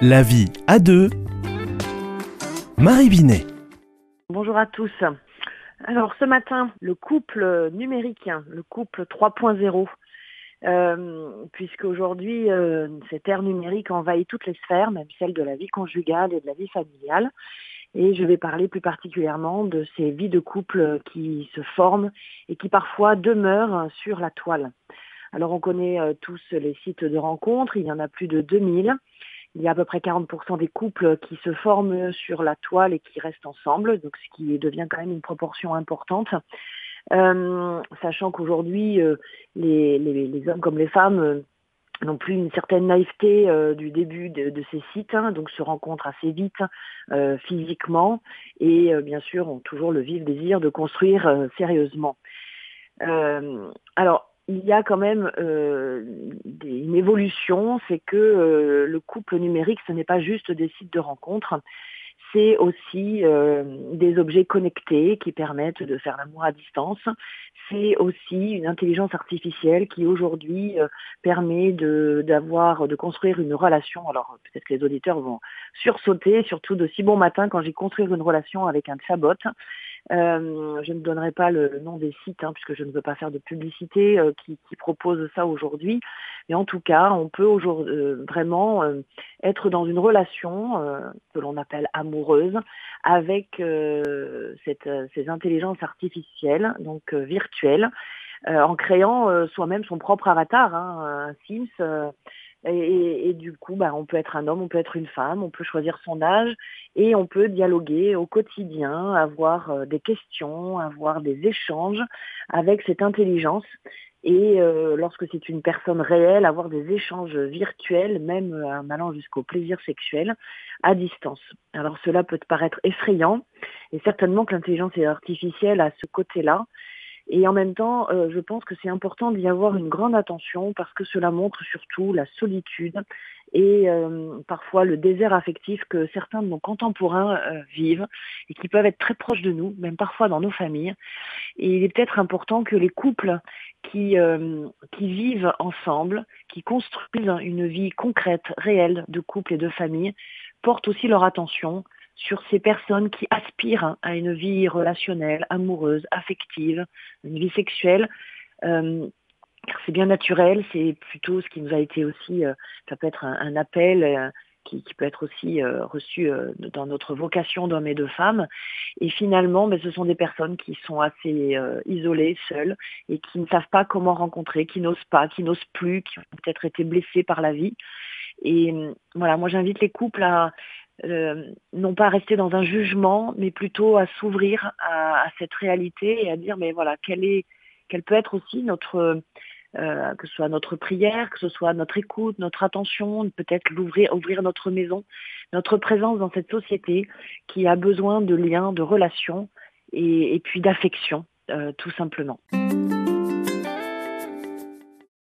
La vie à deux. Marie Binet. Bonjour à tous. Alors ce matin, le couple numérique, le couple 3.0, euh, puisque aujourd'hui euh, cette ère numérique envahit toutes les sphères, même celle de la vie conjugale et de la vie familiale. Et je vais parler plus particulièrement de ces vies de couple qui se forment et qui parfois demeurent sur la toile. Alors on connaît euh, tous les sites de rencontres, il y en a plus de 2000. Il y a à peu près 40% des couples qui se forment sur la toile et qui restent ensemble, donc ce qui devient quand même une proportion importante. Euh, sachant qu'aujourd'hui, euh, les, hommes comme les femmes euh, n'ont plus une certaine naïveté du début de, ces sites, hein, donc se rencontrent assez vite physiquement et bien sûr ont toujours le vif désir de construire sérieusement. alors, il y a quand même euh, une évolution, c'est que euh, le couple numérique, ce n'est pas juste des sites de rencontres, c'est aussi euh, des objets connectés qui permettent de faire l'amour à distance. C'est aussi une intelligence artificielle qui aujourd'hui permet de d'avoir de construire une relation. Alors peut-être que les auditeurs vont sursauter, surtout de si bon matin quand j'ai construit une relation avec un chatbot. Euh, je ne donnerai pas le, nom des sites hein, puisque je ne veux pas faire de publicité euh, qui, qui proposent ça aujourd'hui. Mais en tout cas, on peut aujourd'hui euh, vraiment être dans une relation que l'on appelle amoureuse avec cette, ces intelligences artificielles, donc virtuelles, en créant soi-même son propre avatar, hein, un Sims et, du coup, bah, on peut être un homme, on peut être une femme, on peut choisir son âge et on peut dialoguer au quotidien, avoir euh, des questions, avoir des échanges avec cette intelligence. Et euh, lorsque c'est une personne réelle, avoir des échanges virtuels, même euh, en allant jusqu'au plaisir sexuel, à distance. Alors cela peut paraître effrayant, et certainement que l'intelligence artificielle a ce côté-là, et en même temps, euh, je pense que c'est important d'y avoir une grande attention parce que cela montre surtout la solitude et euh, parfois le désert affectif que certains de nos contemporains euh, vivent et qui peuvent être très proches de nous, même parfois dans nos familles. Et il est peut-être important que les couples qui, qui vivent ensemble, qui construisent une vie concrète, réelle de couple et de famille, portent aussi leur attention sur ces personnes qui aspirent à une vie relationnelle, amoureuse, affective, une vie sexuelle. Euh, car c'est bien naturel, c'est plutôt ce qui nous a été aussi, euh, ça peut être un, appel euh, qui, peut être aussi reçu dans notre vocation d'hommes et de femmes. Et finalement, ben, ce sont des personnes qui sont assez isolées, seules, et qui ne savent pas comment rencontrer, qui n'osent pas, qui n'osent plus, qui ont peut-être été blessées par la vie. Et voilà, moi j'invite les couples à, euh, non pas à rester dans un jugement, mais plutôt à s'ouvrir à, cette réalité et à dire mais voilà quelle est quelle peut être aussi notre euh, que ce soit notre prière, que ce soit notre écoute, notre attention, peut-être l'ouvrir, ouvrir notre maison, notre présence dans cette société qui a besoin de liens, de relations et, puis d'affection, euh, tout simplement.